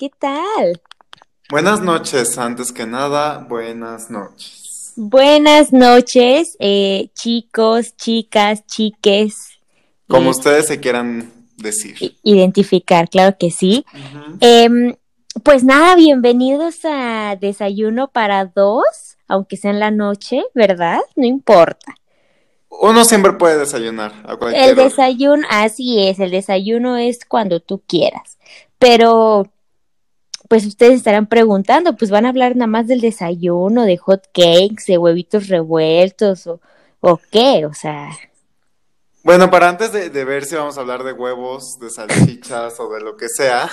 ¿qué tal? Buenas noches, antes que nada, buenas noches. Buenas noches, eh, chicos, chicas, chiques. Como eh, ustedes se quieran decir. Identificar, claro que sí. Em, pues nada, bienvenidos a Desayuno para dos, aunque sea en la noche, ¿verdad? No importa. Uno siempre puede desayunar a cualquier El hora. desayuno, así es, el desayuno es cuando tú quieras. Pero, pues ustedes estarán preguntando, pues van a hablar nada más del desayuno, de hot cakes, de huevitos revueltos o, o qué, o sea, Bueno, para antes de, de ver si vamos a hablar de huevos, de salchichas o de lo que sea,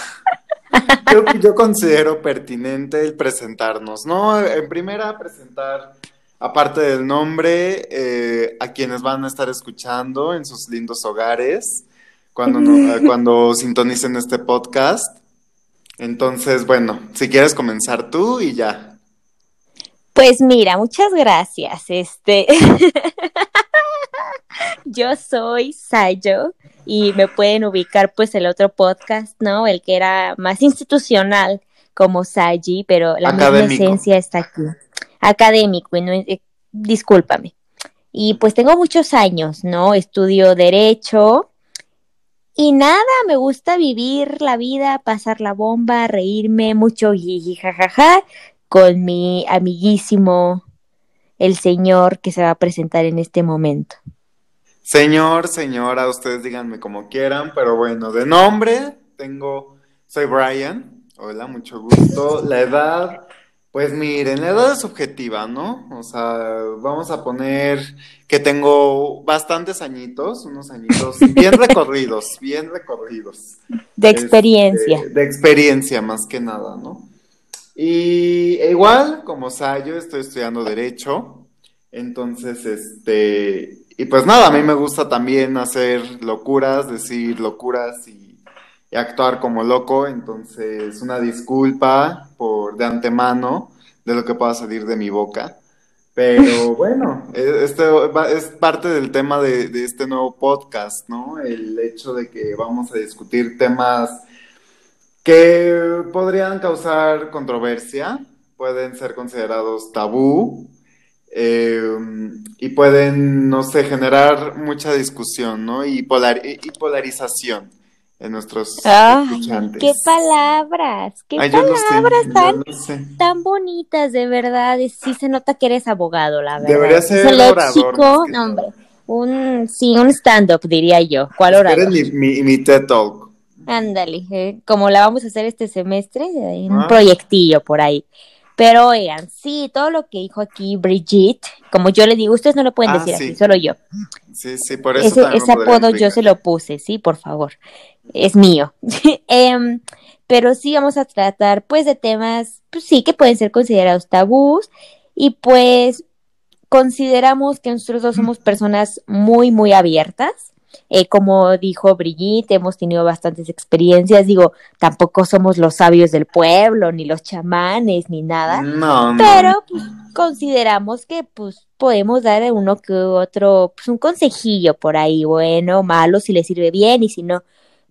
yo, yo considero pertinente el presentarnos, ¿no? En primera, presentar, aparte del nombre, eh, a quienes van a estar escuchando en sus lindos hogares cuando, no- cuando sintonicen este podcast. Entonces, bueno, si quieres comenzar tú y ya. pues mira, muchas gracias. Este, yo soy Sayo y me pueden ubicar pues el otro podcast, ¿no? El que era más institucional como Saji, pero la misma Académico. esencia está aquí. Académico, y no eh, discúlpame. Y pues tengo muchos años, ¿no? Estudio derecho y nada, me gusta vivir la vida, pasar la bomba, reírme mucho, jiji, jajaja, con mi amiguísimo, el señor que se va a presentar en este momento. Señor, señora, ustedes díganme como quieran, pero bueno, de nombre tengo, soy Brian, hola, mucho gusto. La edad, pues miren, la edad es subjetiva, ¿no? O sea, vamos a poner que tengo bastantes añitos, unos añitos bien recorridos, bien recorridos. De experiencia. Este, de experiencia, más que nada, ¿no? Y e igual, como Sayo, estoy estudiando Derecho. Entonces, este. Y pues nada, a mí me gusta también hacer locuras, decir locuras y, y actuar como loco. Entonces, una disculpa por de antemano de lo que pueda salir de mi boca. Pero bueno, e- este es parte del tema de, de este nuevo podcast, ¿no? El hecho de que vamos a discutir temas que podrían causar controversia, pueden ser considerados tabú eh, y pueden, no sé, generar mucha discusión, ¿no? Y, polar- y polarización en nuestros Ay, escuchantes. qué palabras, qué Ay, sé, palabras tan, sé. tan bonitas, de verdad. Sí se nota que eres abogado, la verdad. Debería ser orador, léxico, no, hombre, un, sí, un stand-up, diría yo. ¿Cuál orador? Esperen mi, mi, mi TED Talk. Ándale, eh, como la vamos a hacer este semestre, hay un Ah. proyectillo por ahí. Pero oigan, sí, todo lo que dijo aquí Brigitte, como yo le digo, ustedes no lo pueden Ah, decir sí. así, solo yo. Sí, sí, por eso Ese, apodo yo se lo puse, sí, por favor. Es mío. Em, pero sí vamos a tratar, pues, de temas, pues sí, que pueden ser considerados tabús. Y pues consideramos que nosotros dos somos personas muy, muy abiertas. Eh, como dijo Brigitte, hemos tenido bastantes experiencias. Digo, tampoco somos los sabios del pueblo, ni los chamanes, ni nada. No, no. Pero pues, consideramos que pues podemos dar a uno que otro, pues un consejillo por ahí, bueno, malo, si le sirve bien y si no,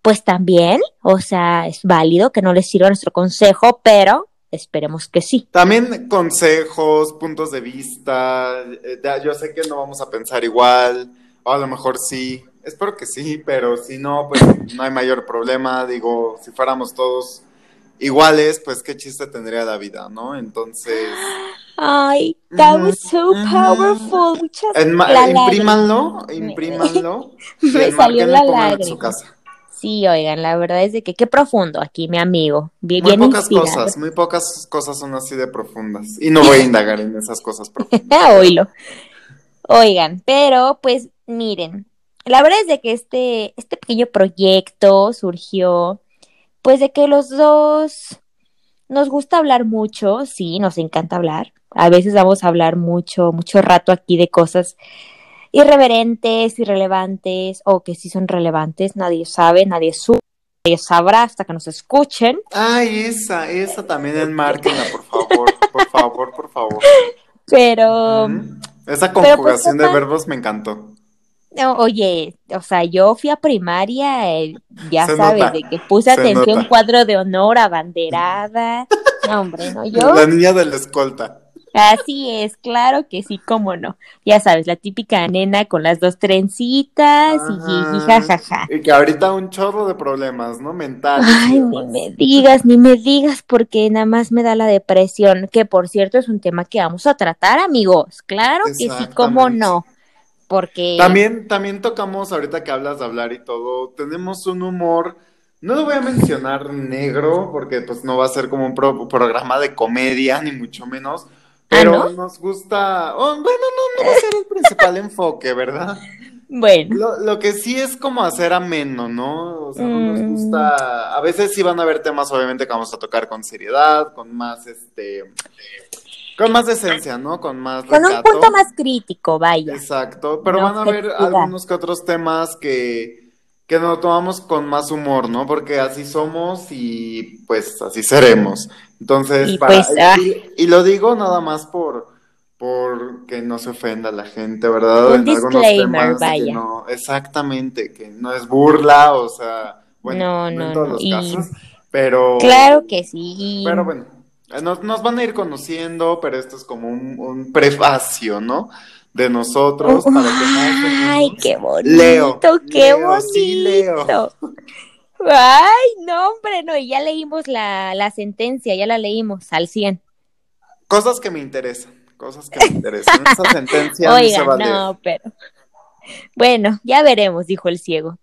pues también, o sea, es válido que no les sirva nuestro consejo, pero esperemos que sí. También consejos, puntos de vista. eh, ya- yo sé que no vamos a pensar igual, o a lo mejor sí. Espero que sí, pero si no, pues no hay mayor problema. Digo, si fuéramos todos iguales, pues qué chiste tendría la vida, ¿no? Entonces, Ay, that was so powerful. Muchas la imprímanlo, lágrima. imprímanlo. Me salió la pónganlo en lágrima. su casa. Sí, oigan, la verdad es de que qué profundo aquí, mi amigo. Bien, Muy bien pocas inspirado. cosas, muy pocas cosas son así de profundas. Y no voy a indagar en esas cosas profundas. Oílo. Oigan, pero pues miren, la verdad es de que este, este pequeño proyecto surgió, pues de que los dos nos gusta hablar mucho, sí, nos encanta hablar. A veces vamos a hablar mucho, mucho rato aquí de cosas irreverentes, irrelevantes, o que sí son relevantes, nadie sabe, nadie su nadie sabrá hasta que nos escuchen. Ay, esa, esa también enmárquenla, por favor, por favor, por favor. Pero. Esa pues, conjugación de verbos me encantó. No, oye, o sea, yo fui a primaria, eh, ya Se sabes, nota, de que puse se atención, nota. cuadro de honor, abanderada. No, hombre, no, yo. La niña de la escolta. Así es, claro que sí, cómo no. Ya sabes, la típica nena con las dos trencitas y jajaja. Y que ahorita un chorro de problemas, ¿no? Mentales. Ay, ni me digas, ni me digas, porque nada más me da la depresión, que por cierto es un tema que vamos a tratar, amigos. Claro que sí, cómo no. Porque También, también tocamos, ahorita que hablas de hablar y todo, tenemos un humor, no lo voy a mencionar negro, porque pues no va a ser como un pro- programa de comedia, ni mucho menos, pero ¿no? nos gusta, oh, bueno, no, no va a ser el principal enfoque, ¿verdad? bueno, Lo, lo que sí es como hacer ameno, ¿no? O sea, no nos Mm. gusta, a veces sí van a haber temas, obviamente, que vamos a tocar con seriedad, con más, este, con más decencia, ¿no? Con más con un punto más crítico, vaya. Exacto, pero de van a haber algunos que otros temas que, que nos tomamos con más humor, ¿no? Porque así somos y pues así seremos. Entonces, Y para, pues, ah. y, y lo digo nada más por, por que no se ofenda la gente, ¿verdad? Un disclaimer, temas que vaya. no- exactamente, que no es burla, o sea, bueno, No, no, no, en todos no, los y- casos, pero... Claro que sí. Pero bueno, nos, nos van a ir conociendo, pero esto es como un, un prefacio, ¿no? De nosotros para que Ay, qué bonito, Leo, qué leo, bonito. sí, leo. Ay, no, hombre, no, y ya leímos la, la sentencia, ya la leímos al 100. Cosas que me interesan, cosas que me interesan. Esa sentencia no se va a leer. no, pero. Bueno, ya veremos, dijo el ciego.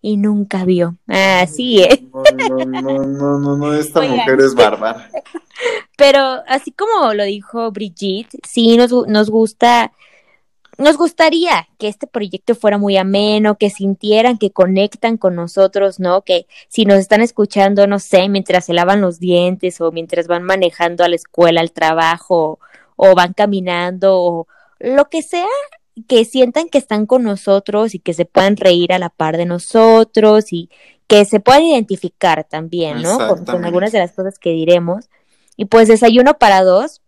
Y nunca vio. Así es. No, no, no, no, esta mujer es bárbara. Pero así como lo dijo Brigitte, sí nos, nos gusta, nos gustaría que este proyecto fuera muy ameno, que sintieran que conectan con nosotros, ¿no? Que si nos están escuchando, no sé, mientras se lavan los dientes o mientras van manejando a la escuela, al trabajo, o van caminando, o lo que sea, que sientan que están con nosotros y que se puedan reír a la par de nosotros y que se puedan identificar también, ¿no? Con- algunas de las cosas que diremos. Y pues desayuno para dos,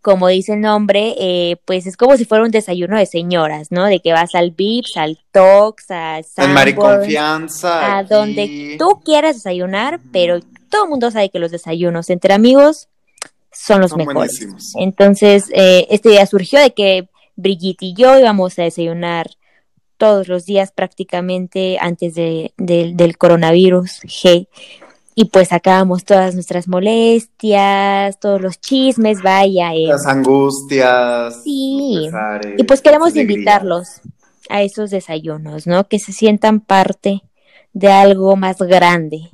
como dice el nombre, eh, pues es como si fuera un desayuno de señoras, ¿no? De que vas al Vips, al Tox, a En Sanborns, Mariconfianza. a donde tú quieras desayunar, pero todo el mundo sabe que los desayunos entre amigos son los Son mejores. buenísimos. Entonces, eh, esta idea surgió de que Brigitte y yo íbamos a desayunar todos los días prácticamente antes de, de- del coronavirus G. Y pues sacábamos todas nuestras molestias, todos los chismes, vaya. eh. Las angustias. Sí. pesares, Y pues queremos invitarlos a esos desayunos, ¿no? Que se sientan parte de algo más grande.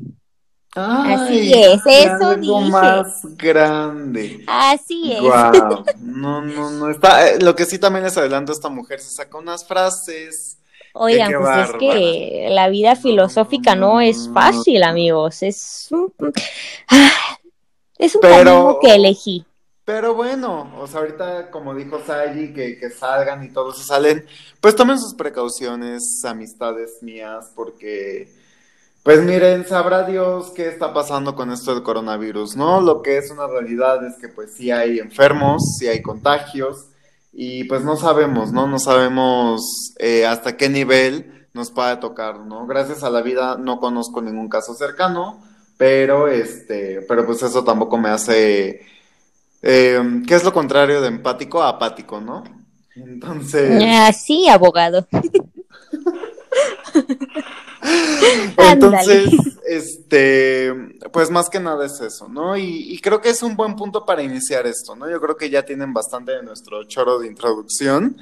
Así Ay, es, de eso algo dije. más grande. Así es. Guau, No, no, no. Está, eh, lo que sí también les adelanto, esta mujer se saca unas frases. Oigan, pues es que la vida filosófica no, no es fácil, amigos. Es un, ah, es un Pero- camino que elegí. Pero bueno, o sea, ahorita como dijo Sayi, que, que salgan y todos se salen, pues tomen sus precauciones, amistades mías, porque, pues miren, sabrá Dios qué está pasando con esto del coronavirus, ¿no? Lo que es una realidad es que pues sí hay enfermos, sí hay contagios, y pues no sabemos, ¿no? No sabemos eh, hasta qué nivel nos puede tocar, ¿no? Gracias a la vida no conozco ningún caso cercano, pero este, pero pues eso tampoco me hace eh, ¿qué es lo contrario de empático? Apático, ¿no? Entonces, Así, abogado. entonces, este, pues más que nada es eso, ¿no? Y, y creo que es un buen punto para iniciar esto, ¿no? Yo creo que ya tienen bastante de nuestro choro de introducción.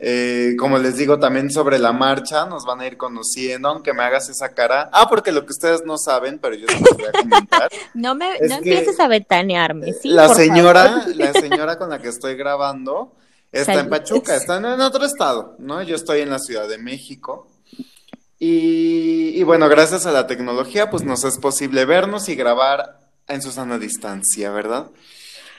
Eh, como les digo, también sobre la marcha nos van a ir conociendo, aunque me hagas esa cara. Ah, porque lo que ustedes no saben, pero yo se los voy a comentar. No me no empieces a ventanearme, ¿sí? la por señora, favor. la señora con la que estoy grabando está en. Pachuca, está en, en otro estado, ¿no? Yo estoy en la Ciudad de México. Y, y bueno, gracias a la tecnología, pues nos es posible vernos y grabar en su sana distancia, ¿verdad?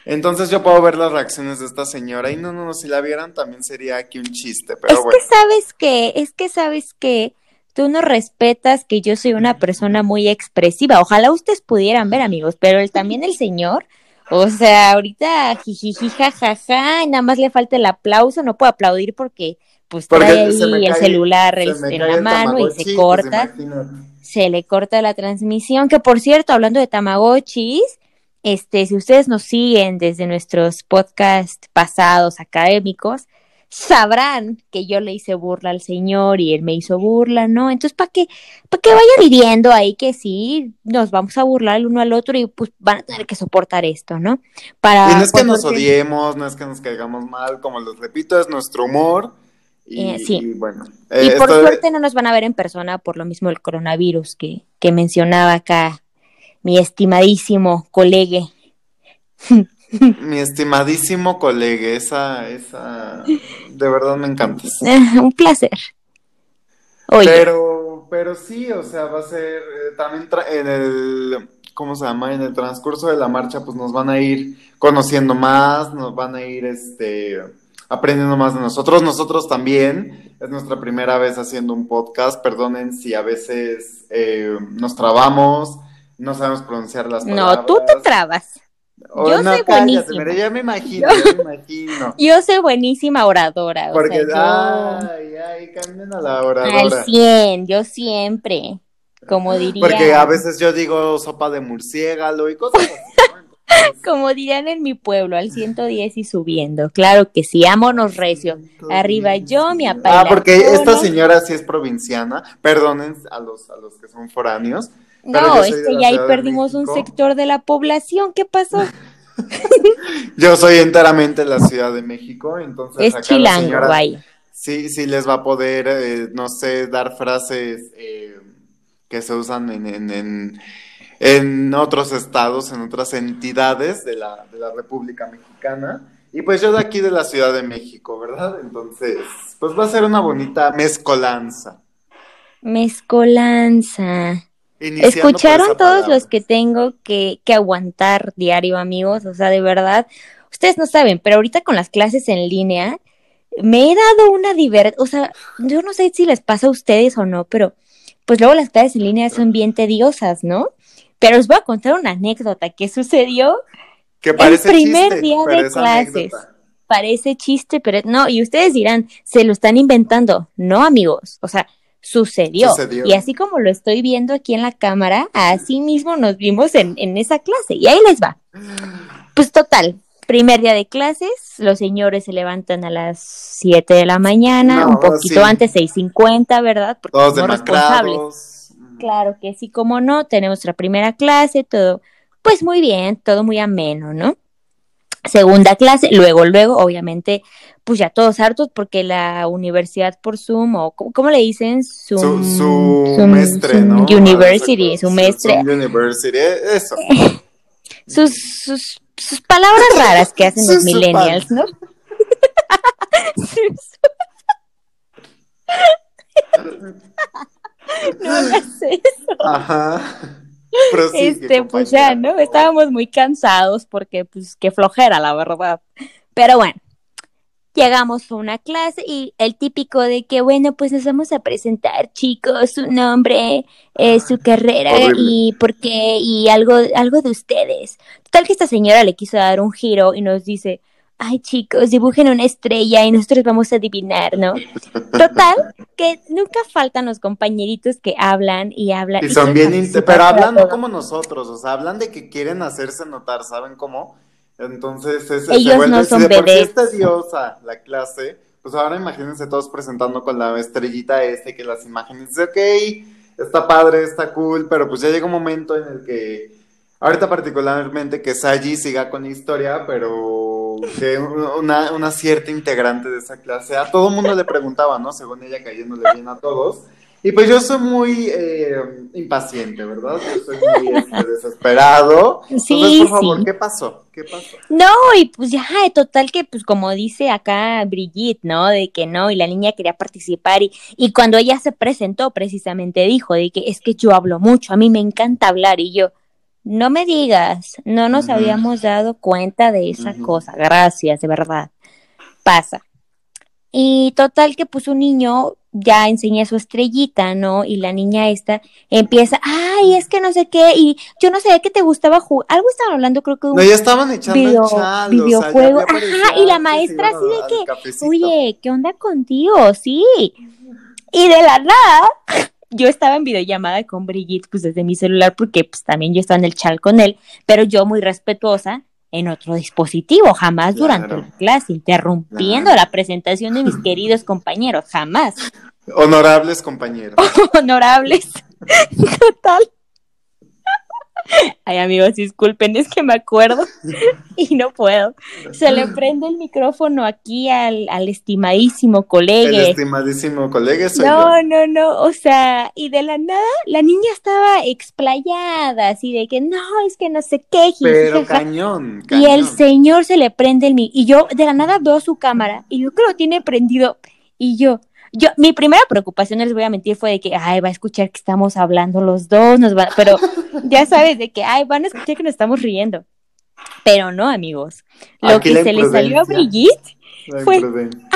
Entonces yo puedo ver las reacciones de esta señora y no, no, no, si la vieran también sería aquí un chiste, pero es bueno. que sabes que, es que sabes que tú no respetas que yo soy una persona muy expresiva. Ojalá ustedes pudieran ver, amigos, pero también el señor, o sea, ahorita jijiji, jajaja, y nada más le falta el aplauso, no puedo aplaudir porque pues Porque trae ahí el celular se el- en la mano y se corta, se le corta la transmisión, que por cierto, hablando de Tamagotchis, este, si ustedes nos siguen desde nuestros podcasts pasados académicos, sabrán que yo le hice burla al señor y él me hizo burla, ¿no? Entonces, para que, para que vaya viviendo ahí que sí, nos vamos a burlar el uno al otro y pues van a tener que soportar esto, ¿no? Para Y no es que nos odiemos, no es que nos caigamos mal, como les repito, es nuestro humor. Y, Eh, sí. y bueno, Y eh, por suerte no nos van a ver en persona por lo mismo del coronavirus que, que mencionaba acá mi estimadísimo colega. mi estimadísimo colega, esa, esa, de verdad me encantas. Un placer. Oye, Pero, pero sí, o sea, va a ser eh, también tra- en el, ¿cómo se llama? En el transcurso de la marcha, pues nos van a ir conociendo más, nos van a ir, este, aprendiendo más de nosotros. Nosotros también, es nuestra primera vez haciendo un podcast. Perdonen si a veces eh, nos trabamos, no sabemos pronunciar las palabras. no, tú te trabas. Oh, yo no, soy cállate, buenísima. ya me imagino, ya me imagino. Yo soy buenísima oradora. o Porque, sea, yo ay, ay, cambien a la al oradora. 100, yo siempre, como diría, Porque a veces yo digo sopa de murciélago y cosas así. como dirían en mi pueblo, al 110 y subiendo. Claro que sí, ámonos recio. Arriba yo, mi Ah, apaila porque esta señora sí es provinciana. Perdonen a los, a los que son foráneos. No, es que ya ahí perdimos un sector de la población. ¿Qué pasó? Yo soy enteramente de la Ciudad de México, entonces Es acá la chilango, señora vaya. sí, sí les va a poder, eh, no sé, dar frases eh, que se usan en, en, en, en otros estados, en otras entidades de la, de la República Mexicana. Y pues yo de aquí de la Ciudad de México, ¿verdad? Entonces, pues va a ser una bonita mezcolanza. Mezcolanza. Iniciando ¿Escucharon todos los que tengo que, que aguantar diario, amigos? O sea, de verdad, ustedes no saben, pero ahorita con las clases en línea, me he dado una diversión, o sea, yo no sé si les pasa a ustedes o no, pero pues luego las clases en línea son bien tediosas, ¿no? Pero os voy a contar una anécdota que sucedió, Que parece primer chiste, día de es clases. anécdota. parece chiste, pero no, y ustedes dirán, se lo están inventando. No, amigos, o sea, sucedió. Sucedió. Y así como lo estoy viendo aquí en la cámara, así mismo nos vimos en, en esa clase. Y ahí les va. Pues total, primer día de clases, los señores se levantan a las 7 de la mañana, No, un poquito sí. antes, 6.50, ¿verdad? Porque Todos somos responsables. Claro que sí, como no, tenemos nuestra primera clase, todo, pues muy bien, todo muy ameno, ¿no? Segunda clase, luego, luego, obviamente, pues ya todos hartos porque la universidad por Zoom, o ¿cómo, le dicen? Su, Zoom, su Zoom- mestre, Zoom ¿no? University, su mestre, Zoom University, eso. sus, sus, sus palabras raras que hacen los millennials, ¿no? no hagas eso. Ajá. Prosigue, Este, pues ya, compañera, ¿no? por favor. Estábamos muy cansados porque, pues, qué flojera, la verdad. Pero bueno, llegamos a una clase y el típico de que, bueno, pues nos vamos a presentar, chicos, su nombre, eh, su carrera Horrible. y por qué, y algo, algo de ustedes. Total que esta señora le quiso dar un giro y nos dice, ay, chicos, dibujen una estrella y nosotros vamos a adivinar, ¿no? Total, que nunca faltan los compañeritos que hablan y hablan. Y son bien, pero hablan no como nosotros, o sea, hablan de que quieren hacerse notar, ¿saben cómo? Entonces, es, Ellos se vuelve, no si son de por sí bebés. es tediosa la clase, pues ahora imagínense todos presentando con la estrellita este, que las imágenes, ok, está padre, está cool, pero pues ya llega un momento en el que, ahorita particularmente que Saji siga con la historia, pero que una, una cierta integrante de esa clase, a todo mundo le preguntaba, ¿no? Según ella cayéndole bien a todos. Y pues yo soy muy eh, impaciente, ¿verdad? Yo soy muy este, desesperado. Sí, Entonces, por favor, sí. ¿qué pasó? ¿Qué pasó? No, y pues ya, total que, pues como dice acá Brigitte, ¿no? De que no, y la niña quería participar, y, y cuando ella se presentó, precisamente dijo de que es que yo hablo mucho, a mí me encanta hablar, y yo, no me digas, no nos habíamos dado cuenta de esa cosa, gracias, de verdad. Pasa. Y total que pues un niño ya enseña su estrellita, ¿no? Y la niña esta empieza, ay, es que no sé qué, y yo no sé qué te gustaba jugar, algo estaban hablando, creo que un No, ya estaban echando video- chal, videojuego, o sea, ajá, y la maestra que así de que, cafecito. oye, ¿qué onda contigo? Sí. Y de la nada, yo estaba en videollamada con Brigitte, pues desde mi celular, porque pues también yo estaba en el chat con él, pero yo muy respetuosa en otro dispositivo, jamás durante la clase, interrumpiendo Claro. la presentación de mis queridos compañeros, jamás. Honorables compañeros. Honorables. Total. Ay, amigos, disculpen, es que me acuerdo y no puedo. Se le prende el micrófono aquí al, al estimadísimo El colega. estimadísimo colega soy No, yo. no, no, o sea, y de la nada la niña estaba explayada, así de que no, es que no sé qué. Pero jijijaja. cañón, Y cañón. el señor se le prende el mi y yo de la nada veo su cámara y yo que lo tiene prendido y yo yo mi primera preocupación les voy a mentir fue de que ay va a escuchar que estamos hablando los dos nos va pero ya sabes de que ay van a escuchar que nos estamos riendo pero no amigos lo Aquí que se le salió a. Brigitte fue- imprudencia.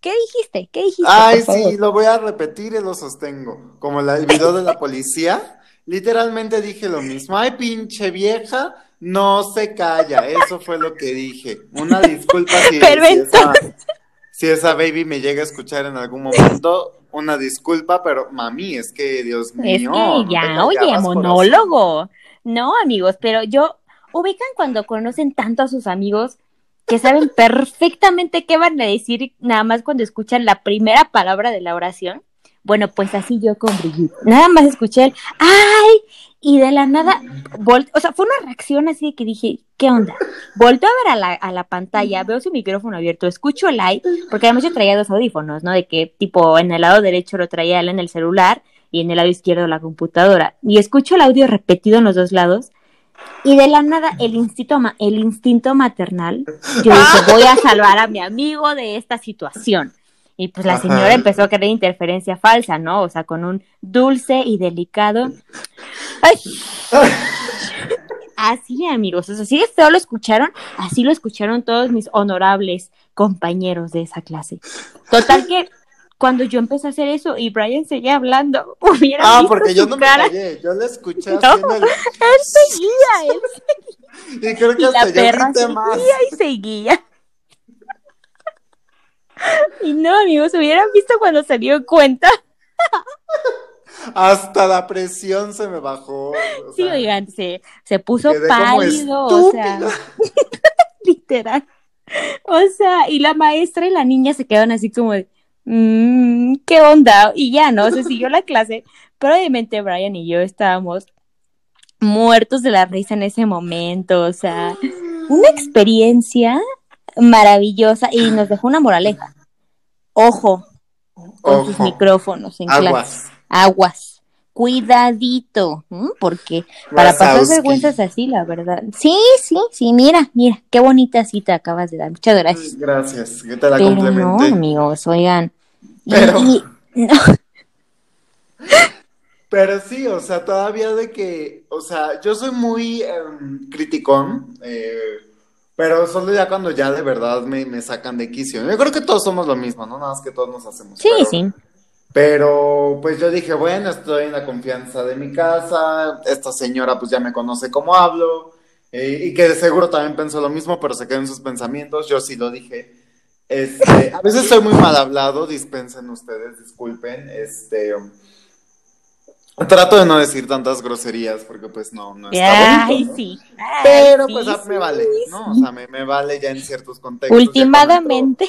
¿qué dijiste? ¿qué dijiste? Ay, por favor? sí, lo voy a repetir y lo sostengo. Como la- el video de la policía, literalmente dije lo mismo. Ay, pinche vieja, no se calla. Eso fue lo que dije. Una disculpa si, Pero si entonces- esa, si esa baby me llega a escuchar en algún momento. Una disculpa, pero mami, es que Dios Es mío. que no te ya, oye, callabas, monólogo. No, amigos, pero yo, ubican cuando conocen tanto a sus amigos que saben perfectamente qué van a decir nada más cuando escuchan la primera palabra de la oración. Bueno, pues así yo con Brigitte. Nada más escuché el ¡ay! Y de la nada, o sea, fue una reacción así de que dije, ¿qué onda? Volto a ver a la, a la pantalla, veo su micrófono abierto, escucho el ay, porque además yo traía dos audífonos, ¿no? De que tipo en el lado derecho lo traía él en el celular y en el lado izquierdo la computadora. Y escucho el audio repetido en los dos lados. Y de la nada, el instinto, el instinto maternal, yo dije, voy a salvar a mi amigo de esta situación. Y pues la Ajá. señora empezó a querer interferencia falsa, ¿no? O sea, con un dulce y delicado. ¡Ay! Así, amigos, o sea, si feo lo escucharon, así lo escucharon todos mis honorables compañeros de esa clase. Total que cuando yo empecé a hacer eso y Brian seguía hablando, hubiera Ah, visto porque yo su no me cara. callé. Yo le escuché No. haciendo el. Él seguía, él Y creo que y la hasta yo perra más. seguía y seguía. Y no, amigos, hubieran visto cuando se dio cuenta. Hasta la presión se me bajó. o Sí, sea, oigan, se, se puso pálido, o sea, literal. O sea, y la maestra y la niña se quedaron así como de, "Mm, ¿qué onda? Y ya, ¿no? Se siguió la clase, pero obviamente Brian y yo estábamos muertos de la risa en ese momento, o sea, una experiencia maravillosa y nos dejó una moraleja. Ojo con sus Ojo. micrófonos en clase. Aguas. Aguas. Cuidadito, ¿m? porque para pasar vergüenzas así, la verdad. Sí, sí, sí, mira, mira, qué bonita cita acabas de dar. Muchas gracias. Gracias, que te la Pero no, amigos, oigan. Y- Pero- y- no, Pero sí, o sea, todavía de que, o sea, yo soy muy em, criticón, eh, pero solo ya cuando ya de verdad me, me sacan de quicio. Yo creo que todos somos lo mismo, ¿no? Nada más que todos nos hacemos. sí, pero- sí. Pero pues yo dije, bueno, estoy en la confianza de mi casa, esta señora pues ya me conoce cómo hablo, eh, y que de seguro también pensó lo mismo, pero se quedó en sus pensamientos, yo sí lo dije. Este, a veces soy muy mal hablado, dispensen ustedes, disculpen, este, trato de no decir tantas groserías porque pues no, no está Ay, bonito, ¿no? sí. Pero pues sí, ah, me vale, sí. ¿no? O sea, me, me vale ya en ciertos contextos. Ultimadamente.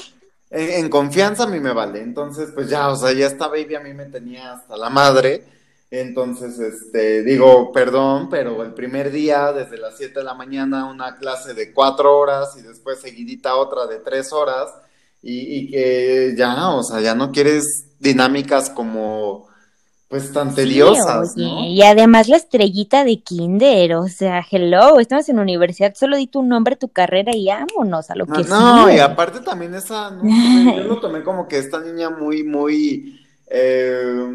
en, en confianza a mí me vale. Entonces, pues ya, o sea, ya esta baby a mí me tenía hasta la madre. Entonces, este, digo, perdón, pero el primer día, desde las 7 de la mañana, una clase de 4 horas y después seguidita otra de 3 horas. Y, y que ya, o sea, ya no quieres dinámicas como, pues, tan tediosas, Sí, oye, ¿no? Y además la estrellita de Kinder, o sea, hello, estamos en universidad, solo di tu nombre, tu carrera y vámonos a lo No, que no, sigue. y aparte también esa, no yo lo tomé como que esta niña muy, muy eh,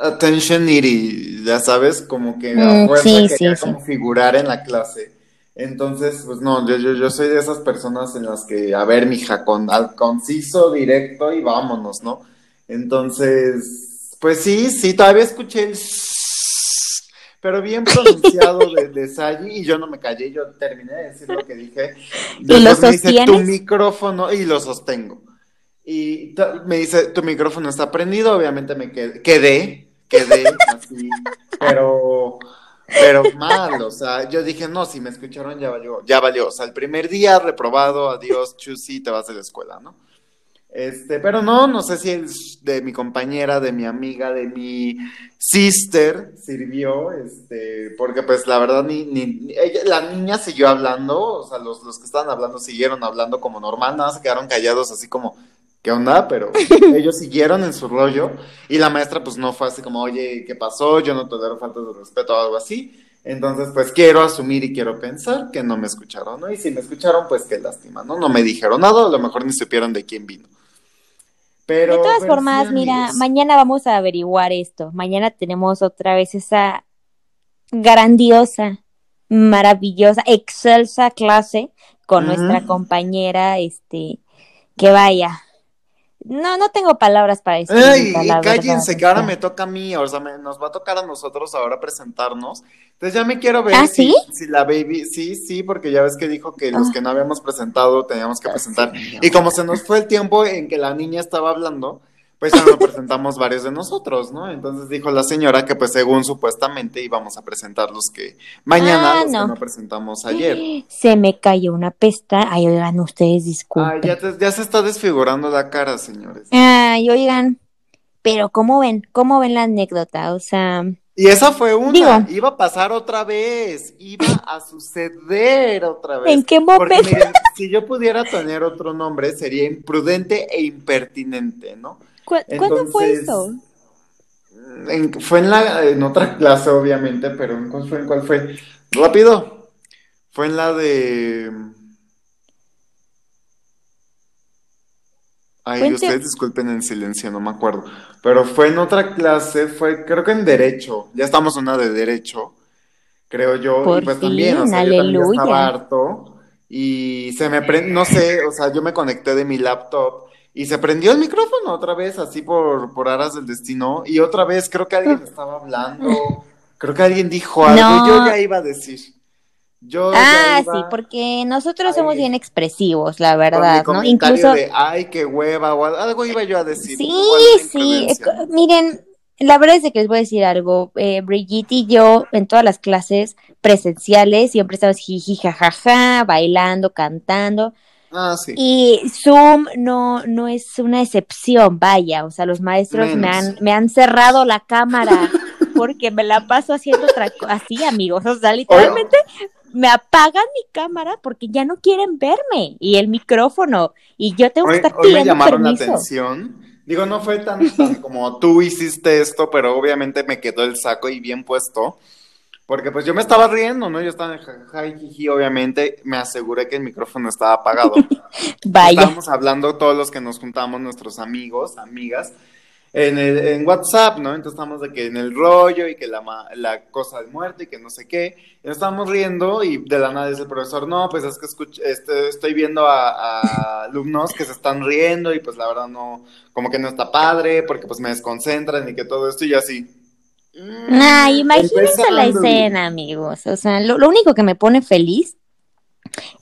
attention needy, ya sabes, como que Mm, sí, quería sí, como figurar en la clase. Entonces, pues no, yo, yo, yo soy de esas personas en las que, a ver, mija, con al conciso, directo y vámonos, ¿no? Entonces, pues sí, sí, todavía escuché el pero bien pronunciado de, de y yo no me callé, yo terminé de decir lo que dije. ¿Y lo sostienes? tu micrófono, y lo sostengo. Y me dice, tu micrófono está prendido, obviamente me quedé, quedé, quedé así, pero, pero mal, o sea, yo dije, no, si me escucharon ya valió, ya valió, o sea, el primer día reprobado, adiós, chusi, te vas de la escuela, ¿no? Este, pero no, no sé si es de mi compañera, de mi amiga, de mi sister sirvió, este, porque pues la verdad ni, ni la niña siguió hablando, o sea, los, los que estaban hablando siguieron hablando como normal, nada, se quedaron callados así como, ¿qué onda? Pero ellos siguieron en su rollo y la maestra pues no fue así como, oye, ¿qué pasó? Yo no te doy falta de respeto o algo así. Entonces, pues quiero asumir y quiero pensar que no me escucharon, ¿no? Y si me escucharon, pues qué lástima, ¿no? No me dijeron nada, a lo mejor ni supieron de quién vino de todas formas, mira, mañana vamos a averiguar esto. Mañana tenemos otra vez esa grandiosa, maravillosa, excelsa clase con nuestra compañera, este, que vaya, no, no tengo palabras para decir. Ay, y cállense, que ahora me toca a mí, o sea, nos va a tocar a nosotros ahora presentarnos. Entonces ya me quiero ver ¿Ah, si, la baby, sí, sí, porque ya ves que dijo que los ah. que no habíamos presentado teníamos que presentar. Y como se nos fue el tiempo en que la niña estaba hablando, pues ya nos presentamos varios de nosotros, ¿no? Entonces dijo la señora que pues según supuestamente íbamos a presentar los que mañana ah, los no. que no presentamos ayer. Se me cayó una pesta. Ay, oigan, ustedes disculpen. Ay, ya, ya se está desfigurando la cara, señores. Ay, oigan, pero ¿cómo ven? ¿Cómo ven la anécdota? O sea... Y esa fue una, iba a pasar otra vez, iba a suceder otra vez. ¿En qué momento? Porque miren, si yo pudiera tener otro nombre, sería imprudente e impertinente, ¿no? ¿Cuándo fue eso? fue en la en otra clase, obviamente, pero ¿en cuál fue? ¿En cuál fue? Rápido. Fue en la de. Ay, ustedes disculpen en silencio, no me acuerdo. Pero fue en otra clase, fue creo que en Derecho. Ya estamos en una de Derecho, creo yo. y pues también, o sea, yo también estaba harto. Y se me prende, no sé, o sea, yo me conecté de mi laptop y se prendió el micrófono otra vez, así por, por aras del destino. Y otra vez creo que alguien estaba hablando. Creo que alguien dijo algo. Yo ya iba a decir. Yo ah, sí, porque nosotros somos bien expresivos, la verdad, ¿no? Incluso de ay, qué hueva o algo iba yo a decir. Sí, sí, miren, la verdad es que les voy a decir algo. Eh, Brigitte y yo, en todas las clases presenciales, siempre estamos jiji, jajaja, bailando, cantando. Ah, sí. Y Zoom no, no es una excepción, vaya, o sea, los maestros me han, me han cerrado la cámara porque me la paso haciendo otra cosa, así, amigos, o sea, literalmente me apagan mi cámara porque ya no quieren verme y el micrófono y yo tengo que estar hoy me llamaron la atención. Digo, no fue tan, tan como tú hiciste esto, pero obviamente me quedó el saco y bien puesto. Porque pues yo me estaba riendo, ¿no? Yo estaba en jiji, obviamente me aseguré que el micrófono estaba apagado. Vaya. Estábamos hablando todos los que nos juntamos, nuestros amigos, amigas, en, el, en WhatsApp, ¿no? Entonces estamos de que en el rollo y que la, la cosa de muerte y que no sé qué. Y nos estábamos riendo y de la nada dice el profesor, no, pues es que este, estoy viendo a, a, alumnos que se están riendo y pues la verdad no, como que no está padre porque pues me desconcentran y que todo esto y así Ah, imagínense la escena, amigos. O sea, lo, único que me pone feliz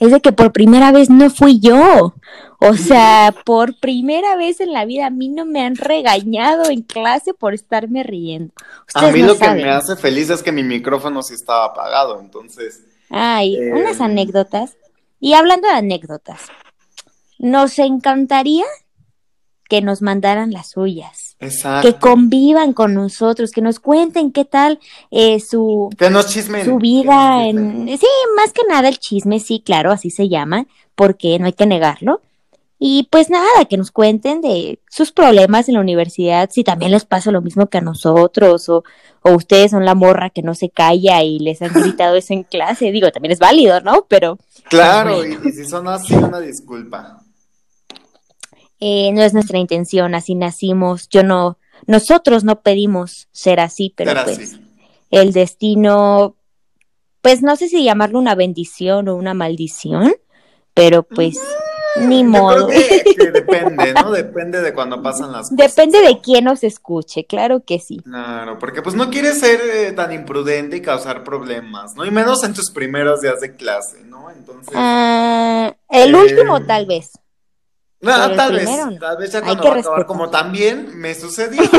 es de que por primera vez no fui yo. O sea, por primera vez en la vida a mí no me han regañado en clase por estarme riendo. a mí lo que me hace feliz es que mi micrófono sí estaba apagado, entonces. Ay, eh, unas anécdotas. Y hablando de anécdotas, nos encantaría que nos mandaran las suyas. Que convivan con nosotros, que nos cuenten qué tal eh, su, su vida. En, sí, más que nada el chisme, sí, claro, así se llama, porque no hay que negarlo. Y pues nada, que nos cuenten de sus problemas en la universidad, si también les pasa lo mismo que a nosotros, o, o ustedes son la morra que no se calla y les han gritado eso en clase. Digo, también es válido, ¿no? Pero. Claro, y, y si son así, una disculpa. Eh, no es nuestra intención, así nacimos, yo no, nosotros no pedimos ser así, pero pues el destino pues no sé si llamarlo una bendición o una maldición, pero pues ni Yo modo. creo que, que depende, ¿no? Depende de cuando pasan las cosas. Depende de quién nos escuche, claro que sí. Claro, porque pues no quieres ser eh, tan imprudente y causar problemas, ¿no? Y menos en tus primeros días de clase, ¿no? Entonces, Ah, el Eh, último tal vez. No, pero el tal vez, primero no. tal vez ya cuando va a acabar como también me sucedió.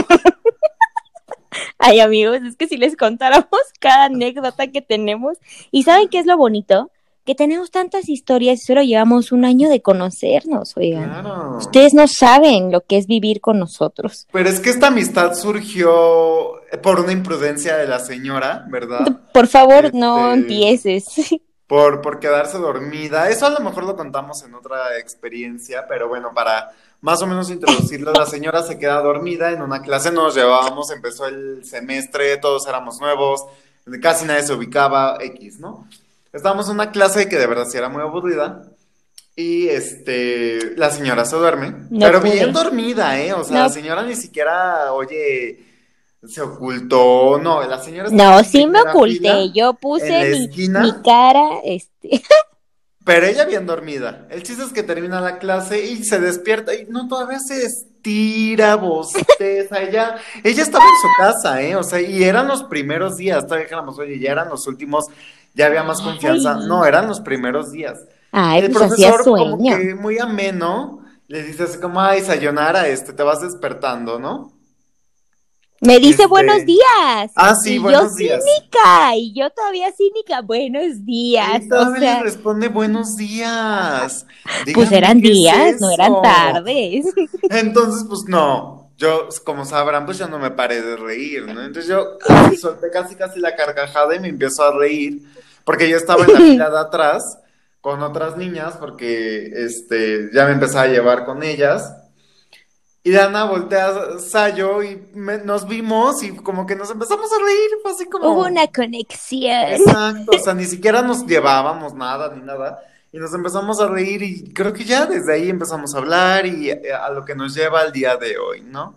Ay, amigos, es que si les contáramos cada anécdota que tenemos. ¿Y saben qué es lo bonito? Que tenemos tantas historias y solo llevamos un año de conocernos, oigan. Claro. Ustedes no saben lo que es vivir con nosotros. Pero es que esta amistad surgió por una imprudencia de la señora, ¿verdad? Por favor, no Este- empieces. Por, por quedarse dormida. Eso a lo mejor lo contamos en otra experiencia, pero bueno, para más o menos introducirlo, la señora se queda dormida en una clase, nos llevábamos, empezó el semestre, todos éramos nuevos, casi nadie se ubicaba, X, ¿no? Estábamos en una clase que de verdad sí era muy aburrida. Y este, la señora se duerme, No pero pude. bien dormida, ¿eh? O sea, No. la señora ni siquiera, oye, se ocultó, no, la señora No, sí me oculté. Yo puse mi, esquina. mi cara, este. Pero ella bien dormida. El chiste es que termina la clase y se despierta y no, todavía se estira, bosteza. ella, ella estaba en su casa, ¿eh? O sea, y eran los primeros días. Todavía dijéramos, oye, ya eran los últimos, ya había más confianza. Ay. No, eran los primeros días. Ay, el pues profesor, como sueño. que muy ameno, le dice así como, ay, Sayonara, este, te vas despertando, ¿no? Me dice Este- buenos días. Ah, sí, y buenos yo días. cínica, y yo todavía cínica, buenos días. Y O todavía sea, le responde buenos días. pues eran ¿qué es días, no eran tardes. Entonces, pues no, yo, como sabrán, pues yo no me paré de reír, ¿no? Entonces yo solté casi casi la carcajada y me empiezo a reír, porque yo estaba en la fila de atrás con otras niñas, porque este, ya me empezaba a llevar con ellas. Y Dana voltea a Sayo y me- nos vimos y como que nos empezamos a reír, fue así como... Hubo una conexión. Exacto, o sea, ni siquiera nos llevábamos nada ni nada. Y nos empezamos a reír y creo que ya desde ahí empezamos a hablar y a lo que nos lleva al día de hoy, ¿no?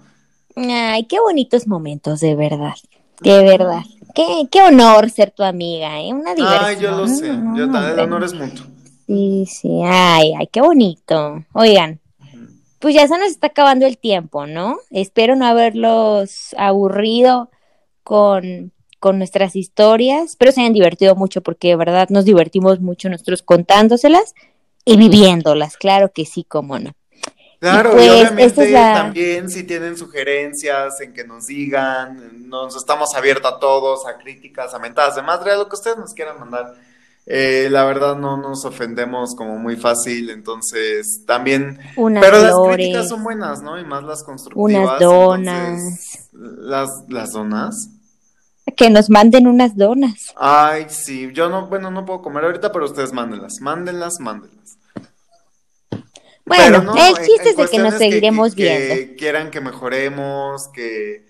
Ay, qué bonitos momentos, de verdad. De verdad. Qué, qué honor ser tu amiga, ¿eh? Una diversión. Ay, yo lo sé, yo ta- el honor es mutuo. Sí, sí. Ay, ay, qué bonito. Oigan, pues ya se nos está acabando el tiempo, ¿no? Espero no haberlos aburrido con, con nuestras historias. Espero se hayan divertido mucho porque de verdad nos divertimos mucho nosotros contándoselas y viviéndolas. Claro que sí, cómo no. Claro, pues, y obviamente es la- también si tienen sugerencias en que nos digan, nos estamos abiertos a todos, a críticas, a mentadas de madre, a lo que ustedes nos quieran mandar. Eh, la verdad no nos ofendemos como muy fácil, entonces también Unas Pero las críticas son buenas, ¿no? Y más las constructivas. Unas donas. entonces, las, las donas. Que nos manden unas donas. Ay, sí. Yo no, bueno, no puedo comer ahorita, pero ustedes mándenlas. Mándenlas, mándenlas. Bueno, no, el chiste es de que nos seguiremos que, viendo. que quieran que mejoremos, que,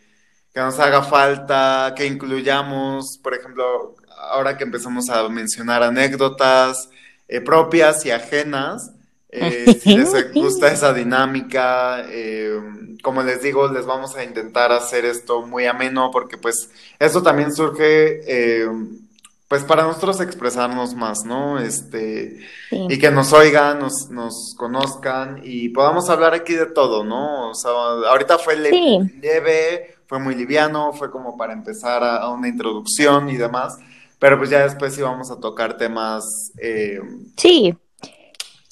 que nos haga falta, que incluyamos, por ejemplo, ahora que empezamos a mencionar anécdotas eh, propias y ajenas, eh, si les gusta esa dinámica, eh, como les digo, les vamos a intentar hacer esto muy ameno porque pues eso también surge eh, pues para nosotros expresarnos más, ¿no? Este, Sí. y que nos oigan, nos, nos conozcan y podamos hablar aquí de todo, ¿no? O sea, ahorita fue le- Sí. leve, fue muy liviano, fue como para empezar a, a una introducción y demás, pero pues ya después íbamos a tocar temas eh, Sí,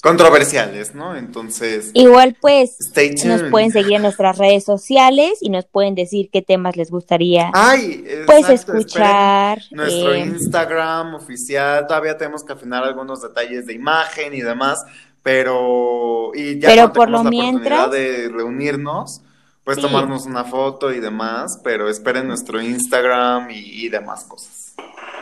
controversiales, ¿no? Entonces, igual pues stay tuned. nos pueden seguir en nuestras redes sociales y nos pueden decir qué temas les gustaría Ay, pues exacto, esperen escuchar. Nuestro eh, Instagram oficial, todavía tenemos que afinar algunos detalles de imagen y demás, pero y ya Pero por lo la mientras- oportunidad de reunirnos, pues Sí. tomarnos una foto y demás, pero esperen nuestro Instagram y, y demás cosas.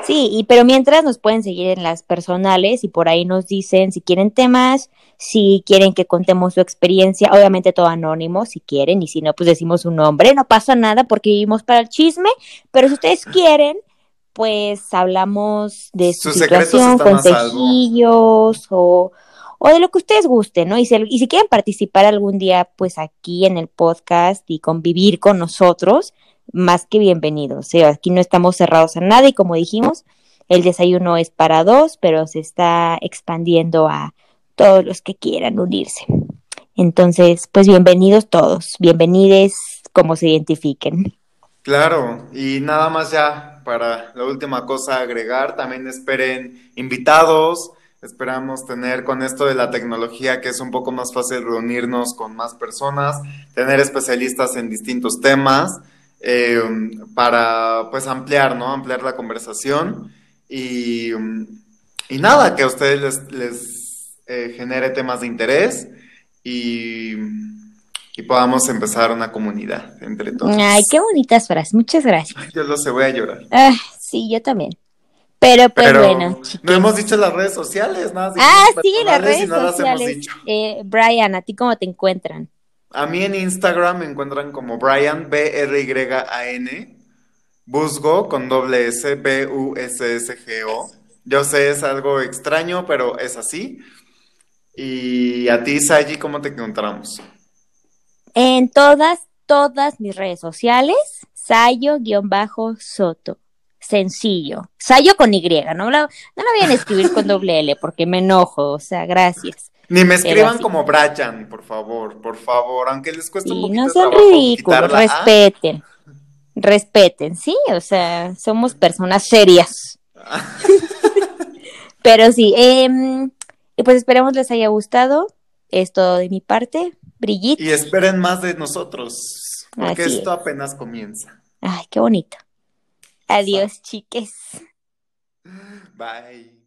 Sí, y pero mientras nos pueden seguir en las personales y por ahí nos dicen si quieren temas, si quieren que contemos su experiencia, obviamente todo anónimo si quieren y si no pues decimos un nombre, no pasa nada porque vivimos para el chisme, pero si ustedes quieren pues hablamos de su Sus situación, consejillos o, o de lo que ustedes gusten, ¿no? Y si, y si quieren participar algún día pues aquí en el podcast y convivir con nosotros, más que bienvenidos. O sea, aquí no estamos cerrados a nada y como dijimos, El desayuno es para dos, pero se está expandiendo a todos los que quieran unirse. Entonces, pues bienvenidos todos, bienvenides como se identifiquen. Claro, y nada más ya para la última cosa agregar, también esperen invitados, esperamos tener con esto de la tecnología que es un poco más fácil reunirnos con más personas, tener especialistas en distintos temas eh, para pues ampliar, ¿no? Ampliar la conversación y, y nada, que a ustedes les, les eh, genere temas de interés y y podamos empezar una comunidad entre todos. Ay, qué bonitas frases, muchas gracias. Yo lo sé, voy a llorar. Ah, sí, yo también. Pero pues bueno, No hemos dicho las redes sociales, nada. Ah, sí, las redes sociales. Eh, Brian, ¿a ti cómo te encuentran? A mí en Instagram me encuentran como Brian, B-R-Y-A-N, Busgo con doble S, B-U-S-S-G-O. Yo sé, es algo extraño, pero es así. Y a ti, Saji, ¿cómo te encontramos? En todas, todas mis redes sociales, Sayo-Soto. Sencillo. Sayo con Y, no, no lo voy a escribir con doble L porque me enojo, o sea, gracias. Ni me escriban como Brian, por favor, por favor, aunque les cueste un poquito no sean ridículos, respeten. Respeten, sí, o sea, somos personas serias. Pero sí, eh, pues esperemos les haya gustado. Es todo de mi parte. Brigitte. Y esperen más de nosotros, porque esto apenas comienza. Ay, qué bonito. Adiós, chiques. Bye.